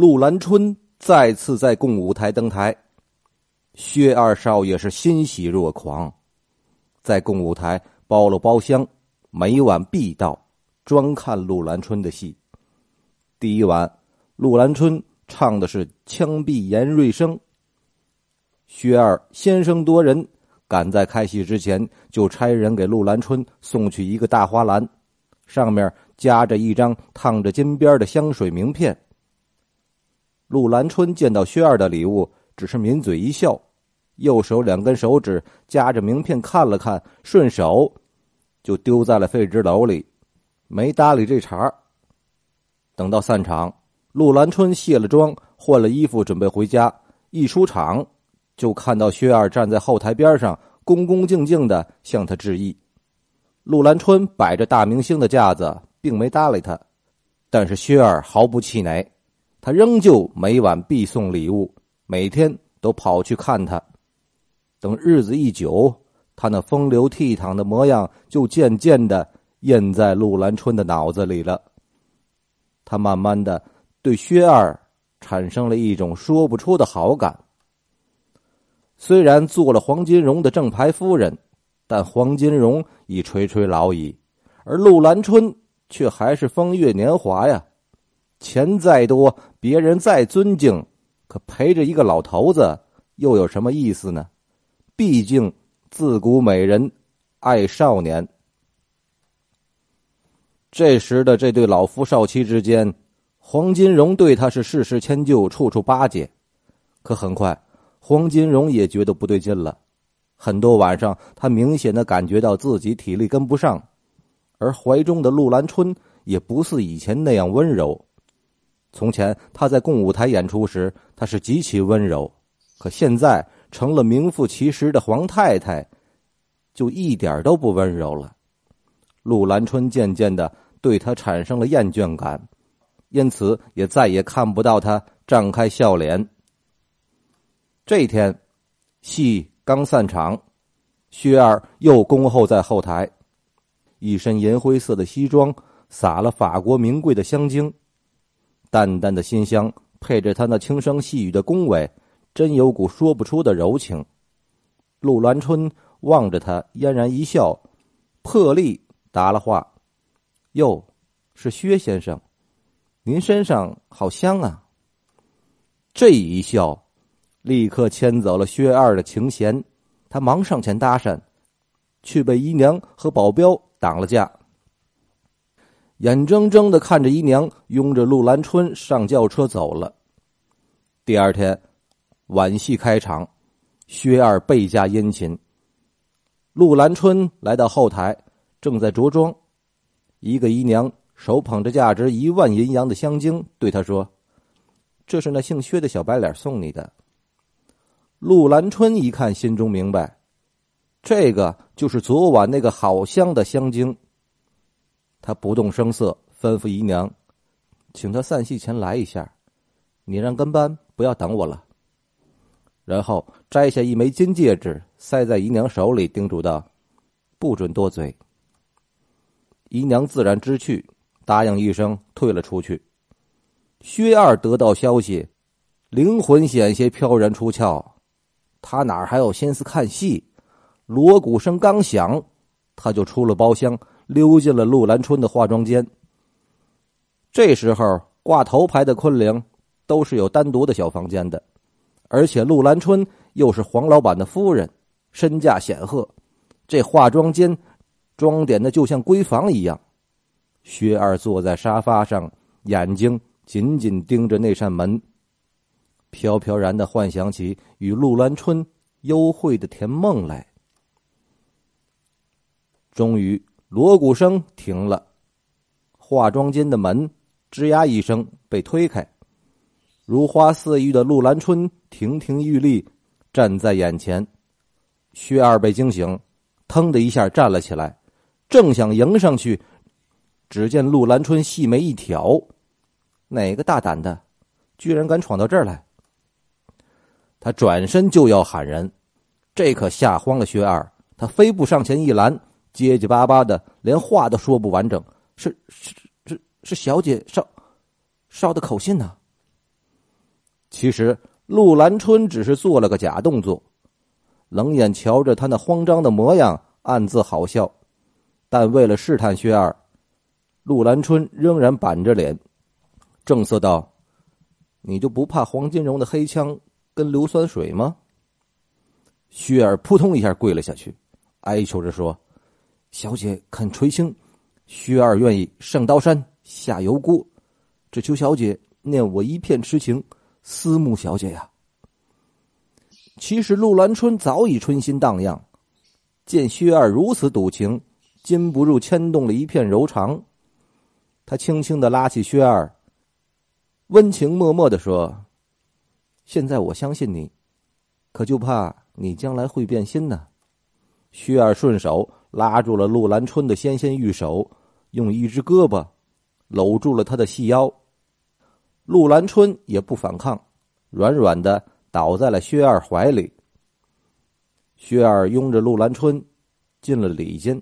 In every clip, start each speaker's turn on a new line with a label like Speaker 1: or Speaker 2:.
Speaker 1: 陆兰春再次在共舞台登台，薛二少爷是欣喜若狂，在共舞台包了包厢，每晚必到，专看陆兰春的戏。第一晚，陆兰春唱的是枪毙严瑞生。薛二先声夺人，赶在开戏之前就差人给陆兰春送去一个大花篮，上面夹着一张烫着金边的香水名片。陆兰春见到薛二的礼物，只是抿嘴一笑，右手两根手指夹着名片看了看，顺手就丢在了废纸篓里，没搭理这茬。等到散场，陆兰春卸了妆，换了衣服，准备回家。一出场，就看到薛二站在后台边上，恭恭敬敬的向他致意。陆兰春摆着大明星的架子，并没搭理他，但是薛二毫不气馁。他仍旧每晚必送礼物，每天都跑去看他。等日子一久，他那风流倜傥的模样就渐渐的印在陆兰春的脑子里了。他慢慢的对薛二产生了一种说不出的好感。虽然做了黄金荣的正牌夫人，但黄金荣已垂垂老矣，而陆兰春却还是风月年华呀。钱再多，别人再尊敬，可陪着一个老头子又有什么意思呢？毕竟自古美人爱少年。这时的这对老夫少妻之间，黄金荣对他是事事迁就，处处巴结。可很快，黄金荣也觉得不对劲了。很多晚上，他明显的感觉到自己体力跟不上，而怀中的陆兰春也不似以前那样温柔。从前他在共舞台演出时，他是极其温柔，可现在成了名副其实的皇太太，就一点都不温柔了。陆兰春渐渐的对他产生了厌倦感，因此也再也看不到他绽开笑脸。这天，戏刚散场，薛二又恭候在后台，一身银灰色的西装，撒了法国名贵的香精。淡淡的馨香配着他那轻声细语的恭维，真有股说不出的柔情。陆兰春望着他，嫣然一笑，破例答了话：“哟，是薛先生，您身上好香啊。”这一笑，立刻牵走了薛二的情弦，他忙上前搭讪，却被姨娘和保镖挡了架。眼睁睁的看着姨娘拥着陆兰春上轿车走了。第二天晚戏开场，薛二倍加殷勤。陆兰春来到后台，正在着装，一个姨娘手捧着价值一万银洋的香精，对他说：“这是那姓薛的小白脸送你的。”陆兰春一看，心中明白，这个就是昨晚那个好香的香精。他不动声色，吩咐姨娘，请他散戏前来一下。你让跟班不要等我了。然后摘下一枚金戒指，塞在姨娘手里，叮嘱道：“不准多嘴。”姨娘自然知趣，答应一声，退了出去。薛二得到消息，灵魂险些飘然出窍。他哪还有心思看戏？锣鼓声刚响，他就出了包厢。溜进了陆兰春的化妆间。这时候挂头牌的昆凌都是有单独的小房间的，而且陆兰春又是黄老板的夫人，身价显赫，这化妆间装点的就像闺房一样。薛二坐在沙发上，眼睛紧紧盯着那扇门，飘飘然的幻想起与陆兰春幽会的甜梦来。终于。锣鼓声停了，化妆间的门吱呀一声被推开，如花似玉的陆兰春亭亭玉立站在眼前。薛二被惊醒，腾的一下站了起来，正想迎上去，只见陆兰春细眉一挑：“哪个大胆的，居然敢闯到这儿来？”他转身就要喊人，这可吓慌了薛二，他飞步上前一拦。结结巴巴的，连话都说不完整。是是是是，小姐捎捎的口信呢。其实陆兰春只是做了个假动作，冷眼瞧着他那慌张的模样，暗自好笑。但为了试探薛二，陆兰春仍然板着脸，正色道：“你就不怕黄金荣的黑枪跟硫酸水吗？”薛二扑通一下跪了下去，哀求着说：“小姐肯垂青，薛二愿意上刀山下油锅，只求小姐念我一片痴情，思慕小姐呀。”其实陆兰春早已春心荡漾，见薛二如此笃情，禁不住牵动了一片柔肠。他轻轻的拉起薛二，温情脉脉的说：“现在我相信你，可就怕……”你将来会变心呢。薛二顺手拉住了陆兰春的纤纤玉手，用一只胳膊搂住了他的细腰。陆兰春也不反抗，软软的倒在了薛二怀里。薛二拥着陆兰春进了里间，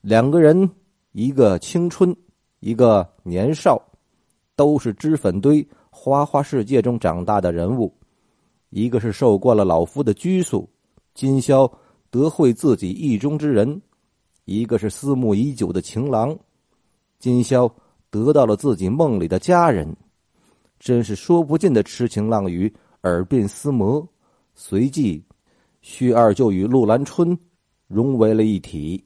Speaker 1: 两个人一个青春，一个年少，都是脂粉堆花花世界中长大的人物。一个是受惯了老夫的拘束，今宵得会自己意中之人；一个是思慕已久的情郎，今宵得到了自己梦里的佳人。真是说不尽的痴情浪语，耳鬓厮磨。随即，薛二就与陆兰春融为了一体。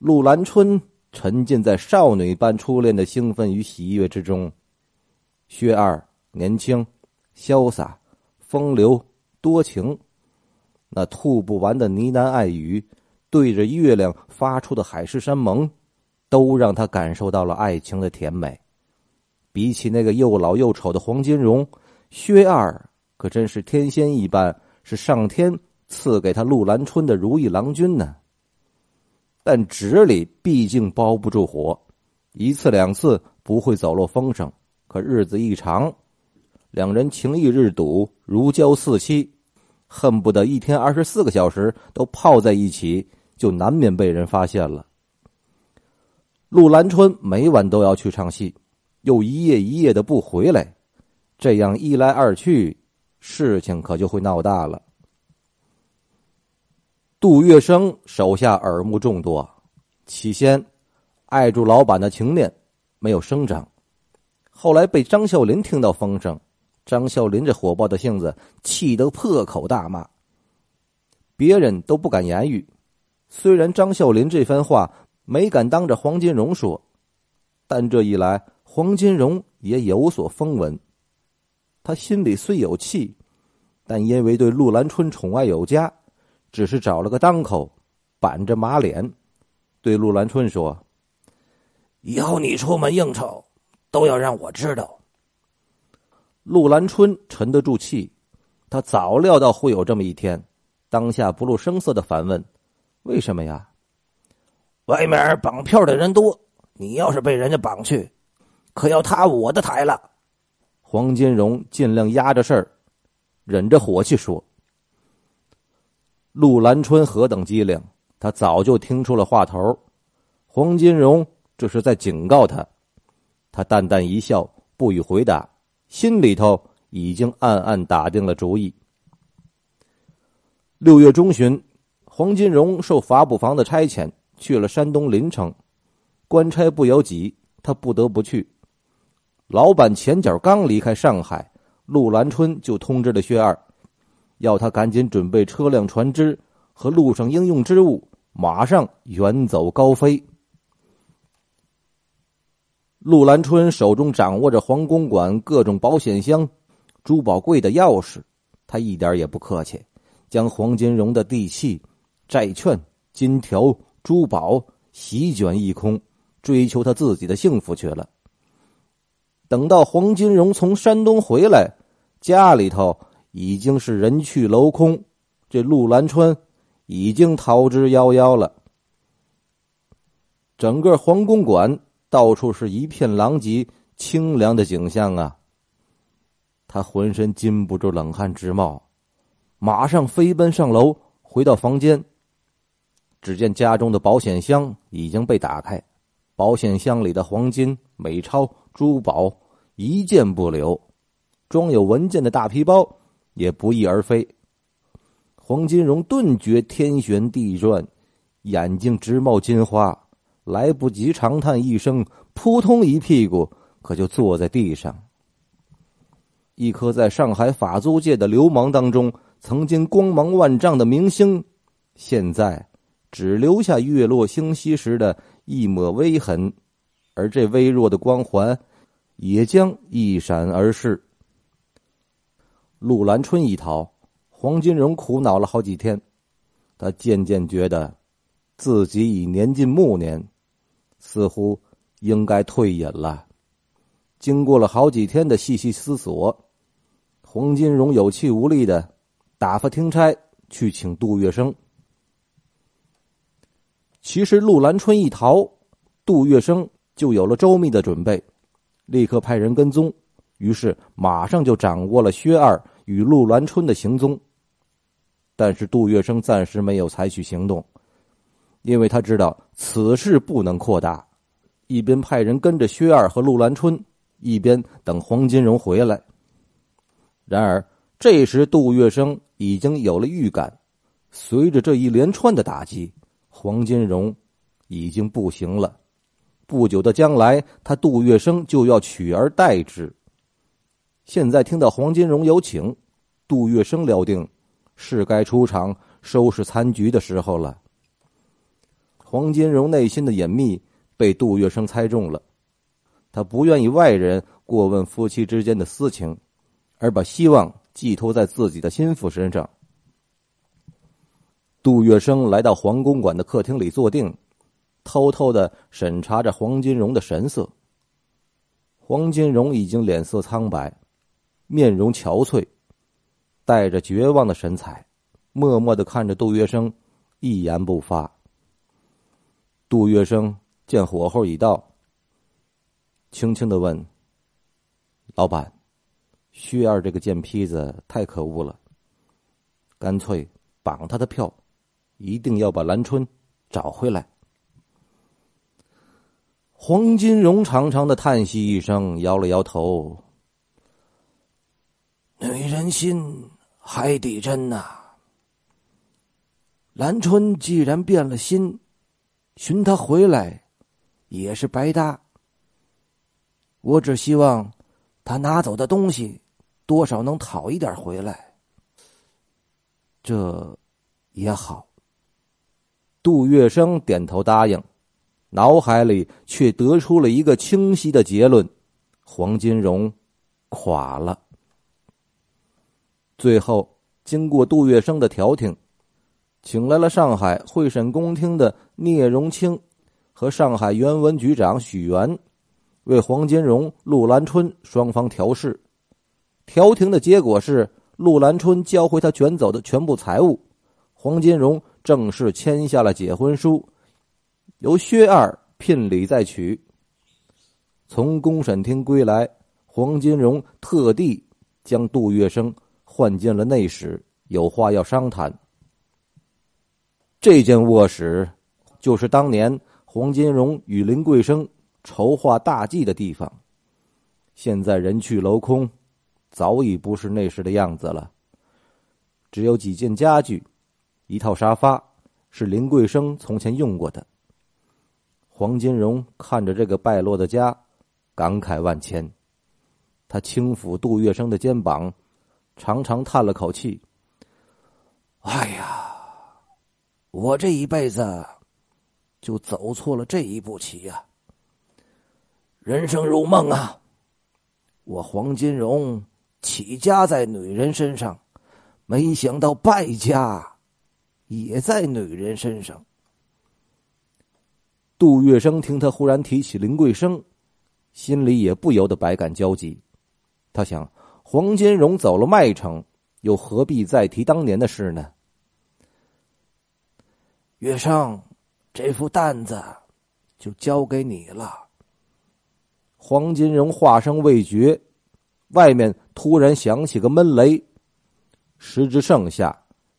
Speaker 1: 陆兰春沉浸在少女般初恋的兴奋与喜悦之中，薛二年轻潇洒。风流多情，那吐不完的呢喃爱语，对着月亮发出的海誓山盟，都让他感受到了爱情的甜美。比起那个又老又丑的黄金荣，薛二可真是天仙一般，是上天赐给他陆兰春的如意郎君呢。但纸里毕竟包不住火，一次两次不会走漏风声，可日子一长。两人情谊日笃，如胶似漆，恨不得一天二十四个小时都泡在一起，就难免被人发现了。陆兰春每晚都要去唱戏，又一夜一夜的不回来，这样一来二去，事情可就会闹大了。杜月笙手下耳目众多，起先碍住老板的情面，没有声张，后来被张孝林听到风声。张孝林这火爆的性子，气得破口大骂。别人都不敢言语。虽然张孝林这番话没敢当着黄金荣说，但这一来，黄金荣也有所风闻。他心里虽有气，但因为对陆兰春宠爱有加，只是找了个当口，板着马脸，对陆兰春说：“
Speaker 2: 以后你出门应酬，都要让我知道。”
Speaker 1: 陆兰春沉得住气，他早料到会有这么一天，当下不露声色的反问：“为什么呀？”
Speaker 2: 外面绑票的人多，你要是被人家绑去，可要塌我的台了。
Speaker 1: 黄金荣尽量压着事儿，忍着火气说：“陆兰春何等机灵，他早就听出了话头。黄金荣这是在警告他。”他淡淡一笑，不予回答。心里头已经暗暗打定了主意。六月中旬，黄金荣受法捕房的差遣去了山东临城，官差不由己，他不得不去。老板前脚刚离开上海，陆兰春就通知了薛二，要他赶紧准备车辆、船只和路上应用之物，马上远走高飞。陆兰春手中掌握着黄公馆各种保险箱、珠宝柜的钥匙，他一点也不客气，将黄金荣的地契、债券、金条、珠宝席卷一空，追求他自己的幸福去了。等到黄金荣从山东回来，家里头已经是人去楼空，这陆兰春已经逃之夭夭了。整个皇宫馆。到处是一片狼藉、清凉的景象啊！他浑身禁不住冷汗直冒，马上飞奔上楼，回到房间。只见家中的保险箱已经被打开，保险箱里的黄金、美钞、珠宝一件不留。装有文件的大皮包也不翼而飞。黄金荣顿觉天旋地转，眼睛直冒金花，来不及长叹一声，扑通一屁股可就坐在地上。一颗在上海法租界的流氓当中曾经光芒万丈的明星，现在只留下月落星稀时的一抹微痕，而这微弱的光环也将一闪而逝。陆兰春一逃。黄金荣苦恼了好几天，他渐渐觉得，自己已年近暮年，似乎应该退隐了。经过了好几天的细细思索，黄金荣有气无力的打发听差去请杜月笙。其实陆兰春一逃，杜月笙就有了周密的准备，立刻派人跟踪，于是马上就掌握了薛二与陆兰春的行踪。但是杜月笙暂时没有采取行动，因为他知道此事不能扩大，一边派人跟着薛二和陆兰春，一边等黄金荣回来。然而这时杜月笙已经有了预感，随着这一连串的打击，黄金荣已经不行了。不久的将来，他杜月笙就要取而代之。现在听到黄金荣有请，杜月笙料定。是该出场收拾残局的时候了。黄金荣内心的隐秘被杜月笙猜中了，他不愿意外人过问夫妻之间的私情，而把希望寄托在自己的心腹身上。杜月笙来到黄公馆的客厅里坐定，偷偷的审查着黄金荣的神色。黄金荣已经脸色苍白，面容憔悴。带着绝望的神采，默默的看着杜月笙，一言不发。杜月笙见火候已到，轻轻的问：“老板，薛二这个贱坯子太可恶了，干脆绑他的票，一定要把兰春找回来。”黄金荣长长的叹息一声，摇了摇头：“
Speaker 2: 女人心。”海底针呐！兰春既然变了心，寻他回来也是白搭。我只希望他拿走的东西多少能讨一点回来。
Speaker 1: 这也好。杜月笙点头答应，脑海里却得出了一个清晰的结论：黄金荣垮了。最后，经过杜月笙的调停，请来了上海会审公厅的聂荣清和上海原文局长许元，为黄金荣、陆兰春双方调事。调停的结果是，陆兰春交回他卷走的全部财物，黄金荣正式签下了结婚书，由薛二聘礼再娶。从公审厅归来，黄金荣特地将杜月笙。换进了内室，有话要商谈。这间卧室就是当年黄金荣与林桂生筹划大计的地方。现在人去楼空，早已不是那时的样子了。只有几件家具，一套沙发是林桂生从前用过的。黄金荣看着这个败落的家，感慨万千。他轻抚杜月笙的肩膀。长长叹了口气：“
Speaker 2: 哎呀，我这一辈子就走错了这一步棋呀！人生如梦啊！我黄金荣起家在女人身上，没想到败家也在女人身上。”
Speaker 1: 杜月笙听他忽然提起林桂生，心里也不由得百感交集。他想。黄金荣走了麦城，又何必再提当年的事呢？
Speaker 2: 月生，这副担子就交给你了。
Speaker 1: 黄金荣话声未绝，外面突然响起个闷雷，时值盛夏，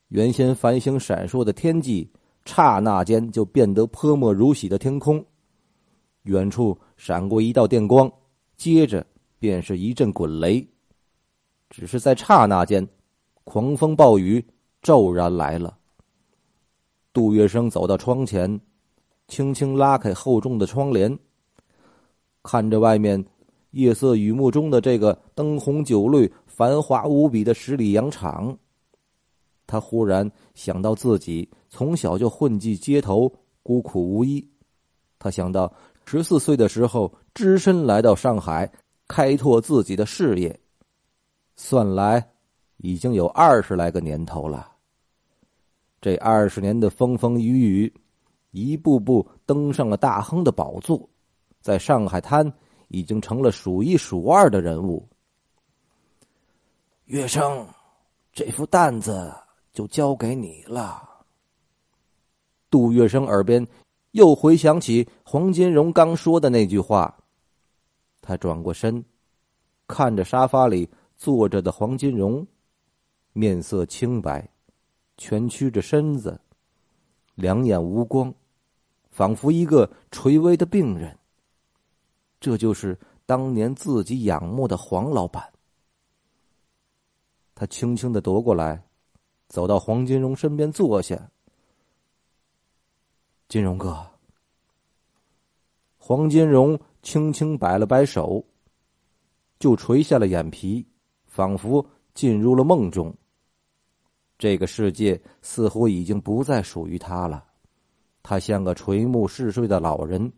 Speaker 1: 原先繁星闪烁的天际，刹那间就变得泼墨如洗的天空。远处闪过一道电光，接着便是一阵滚雷。只是在刹那间，狂风暴雨骤然来了。杜月笙走到窗前，轻轻拉开厚重的窗帘，看着外面夜色雨幕中的这个灯红酒绿、繁华无比的十里洋场，他忽然想到自己从小就混迹街头，孤苦无依。他想到十四岁的时候，只身来到上海，开拓自己的事业。算来，已经有二十来个年头了。这二十年的风风雨雨，一步步登上了大亨的宝座，在上海滩已经成了数一数二的人物。
Speaker 2: 月生，这副担子就交给你了。
Speaker 1: 杜月笙耳边又回想起黄金荣刚说的那句话，他转过身，看着沙发里。坐着的黄金荣，面色清白，蜷曲着身子，两眼无光，仿佛一个垂危的病人。这就是当年自己仰慕的黄老板。他轻轻的踱过来，走到黄金荣身边坐下。金荣哥，黄金荣轻轻摆了摆手，就垂下了眼皮。仿佛进入了梦中。这个世界似乎已经不再属于他了。他像个垂暮嗜睡的老人，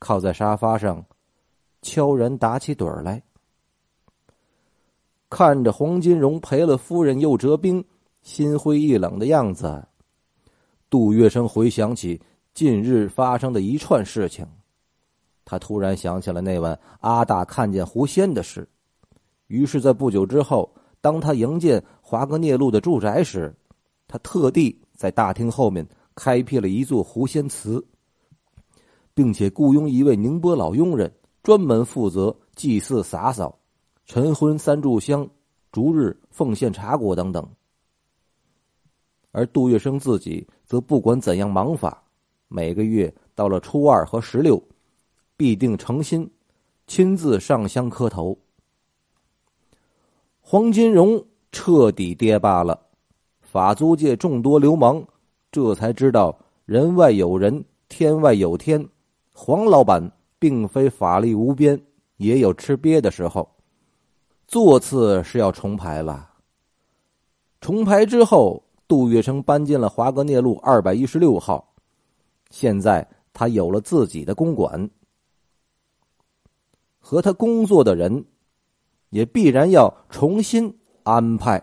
Speaker 1: 靠在沙发上，悄然打起盹来。看着黄金荣赔了夫人又折兵，心灰意冷的样子，杜月笙回想起近日发生的一串事情，他突然想起了那晚阿大看见狐仙的事。于是，在不久之后，当他迎见华格涅路的住宅时，他特地在大厅后面开辟了一座狐仙祠，并且雇佣一位宁波老佣人，专门负责祭祀、洒扫、晨昏三炷香、逐日奉献茶果等等。而杜月笙自己则不管怎样忙法，每个月到了初二和十六，必定诚心亲自上香磕头。黄金荣彻底跌罢了，法租界众多流氓这才知道人外有人，天外有天。黄老板并非法力无边，也有吃瘪的时候。座次是要重排了。重排之后，杜月笙搬进了华格涅路二百一十六号。现在他有了自己的公馆，和他工作的人。也必然要重新安排。